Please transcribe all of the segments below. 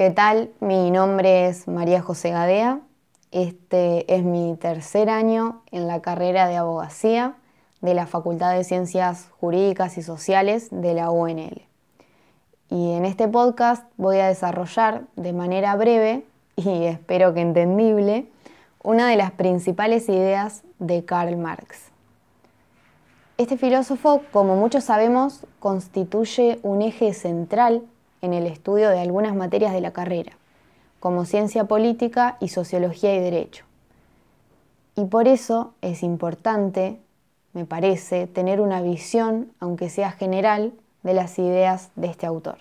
¿Qué tal? Mi nombre es María José Gadea. Este es mi tercer año en la carrera de abogacía de la Facultad de Ciencias Jurídicas y Sociales de la UNL. Y en este podcast voy a desarrollar de manera breve y espero que entendible una de las principales ideas de Karl Marx. Este filósofo, como muchos sabemos, constituye un eje central en el estudio de algunas materias de la carrera, como ciencia política y sociología y derecho. Y por eso es importante, me parece, tener una visión, aunque sea general, de las ideas de este autor.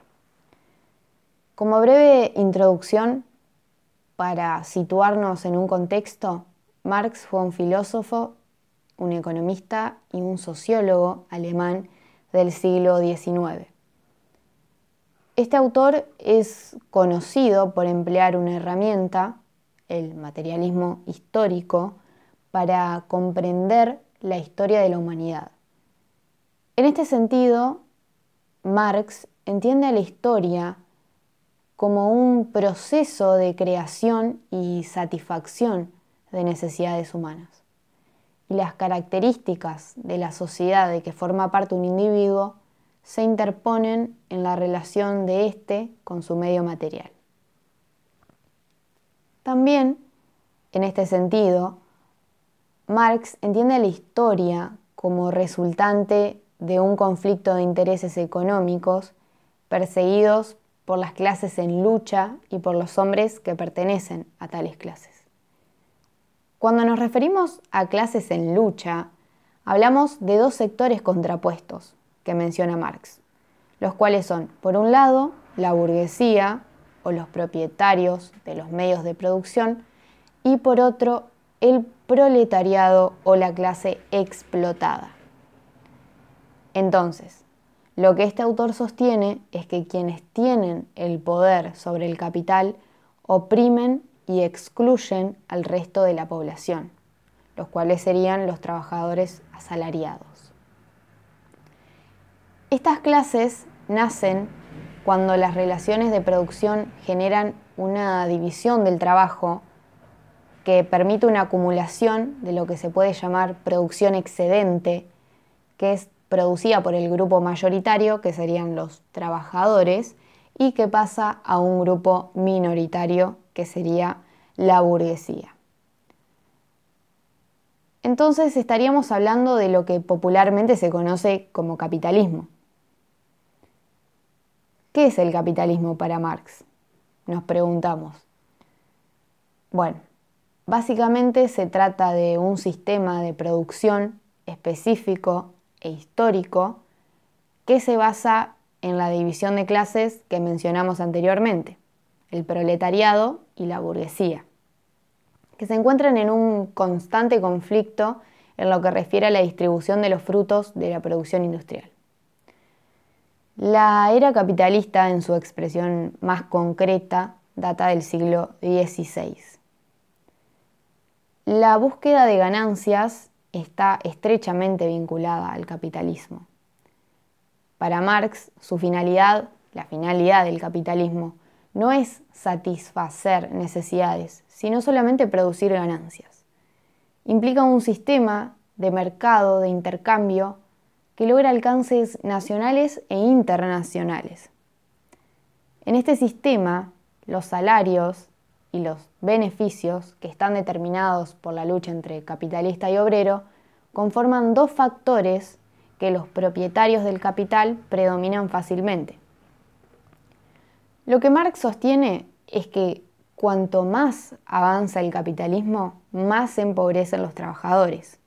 Como breve introducción, para situarnos en un contexto, Marx fue un filósofo, un economista y un sociólogo alemán del siglo XIX. Este autor es conocido por emplear una herramienta, el materialismo histórico, para comprender la historia de la humanidad. En este sentido, Marx entiende a la historia como un proceso de creación y satisfacción de necesidades humanas. Y las características de la sociedad de que forma parte un individuo se interponen en la relación de éste con su medio material. También, en este sentido, Marx entiende la historia como resultante de un conflicto de intereses económicos perseguidos por las clases en lucha y por los hombres que pertenecen a tales clases. Cuando nos referimos a clases en lucha, hablamos de dos sectores contrapuestos que menciona Marx, los cuales son, por un lado, la burguesía o los propietarios de los medios de producción y por otro, el proletariado o la clase explotada. Entonces, lo que este autor sostiene es que quienes tienen el poder sobre el capital oprimen y excluyen al resto de la población, los cuales serían los trabajadores asalariados. Estas clases nacen cuando las relaciones de producción generan una división del trabajo que permite una acumulación de lo que se puede llamar producción excedente, que es producida por el grupo mayoritario, que serían los trabajadores, y que pasa a un grupo minoritario, que sería la burguesía. Entonces estaríamos hablando de lo que popularmente se conoce como capitalismo. ¿Qué es el capitalismo para Marx? Nos preguntamos. Bueno, básicamente se trata de un sistema de producción específico e histórico que se basa en la división de clases que mencionamos anteriormente, el proletariado y la burguesía, que se encuentran en un constante conflicto en lo que refiere a la distribución de los frutos de la producción industrial. La era capitalista, en su expresión más concreta, data del siglo XVI. La búsqueda de ganancias está estrechamente vinculada al capitalismo. Para Marx, su finalidad, la finalidad del capitalismo, no es satisfacer necesidades, sino solamente producir ganancias. Implica un sistema de mercado, de intercambio, que logra alcances nacionales e internacionales. En este sistema, los salarios y los beneficios que están determinados por la lucha entre capitalista y obrero conforman dos factores que los propietarios del capital predominan fácilmente. Lo que Marx sostiene es que cuanto más avanza el capitalismo, más se empobrecen los trabajadores.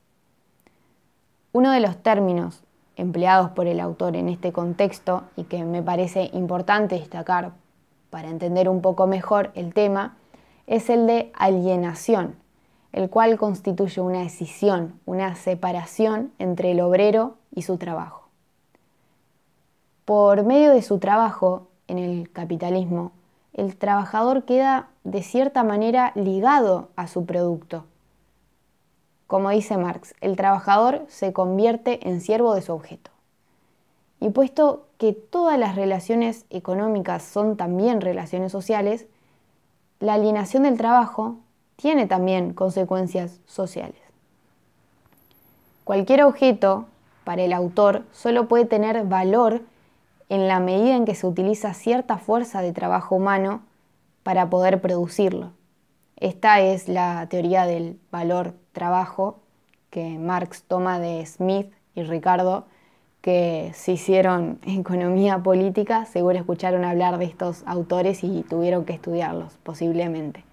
Uno de los términos empleados por el autor en este contexto y que me parece importante destacar para entender un poco mejor el tema es el de alienación, el cual constituye una decisión, una separación entre el obrero y su trabajo. Por medio de su trabajo en el capitalismo, el trabajador queda de cierta manera ligado a su producto. Como dice Marx, el trabajador se convierte en siervo de su objeto. Y puesto que todas las relaciones económicas son también relaciones sociales, la alienación del trabajo tiene también consecuencias sociales. Cualquier objeto, para el autor, solo puede tener valor en la medida en que se utiliza cierta fuerza de trabajo humano para poder producirlo. Esta es la teoría del valor trabajo que Marx toma de Smith y Ricardo, que se hicieron economía política, seguro escucharon hablar de estos autores y tuvieron que estudiarlos, posiblemente.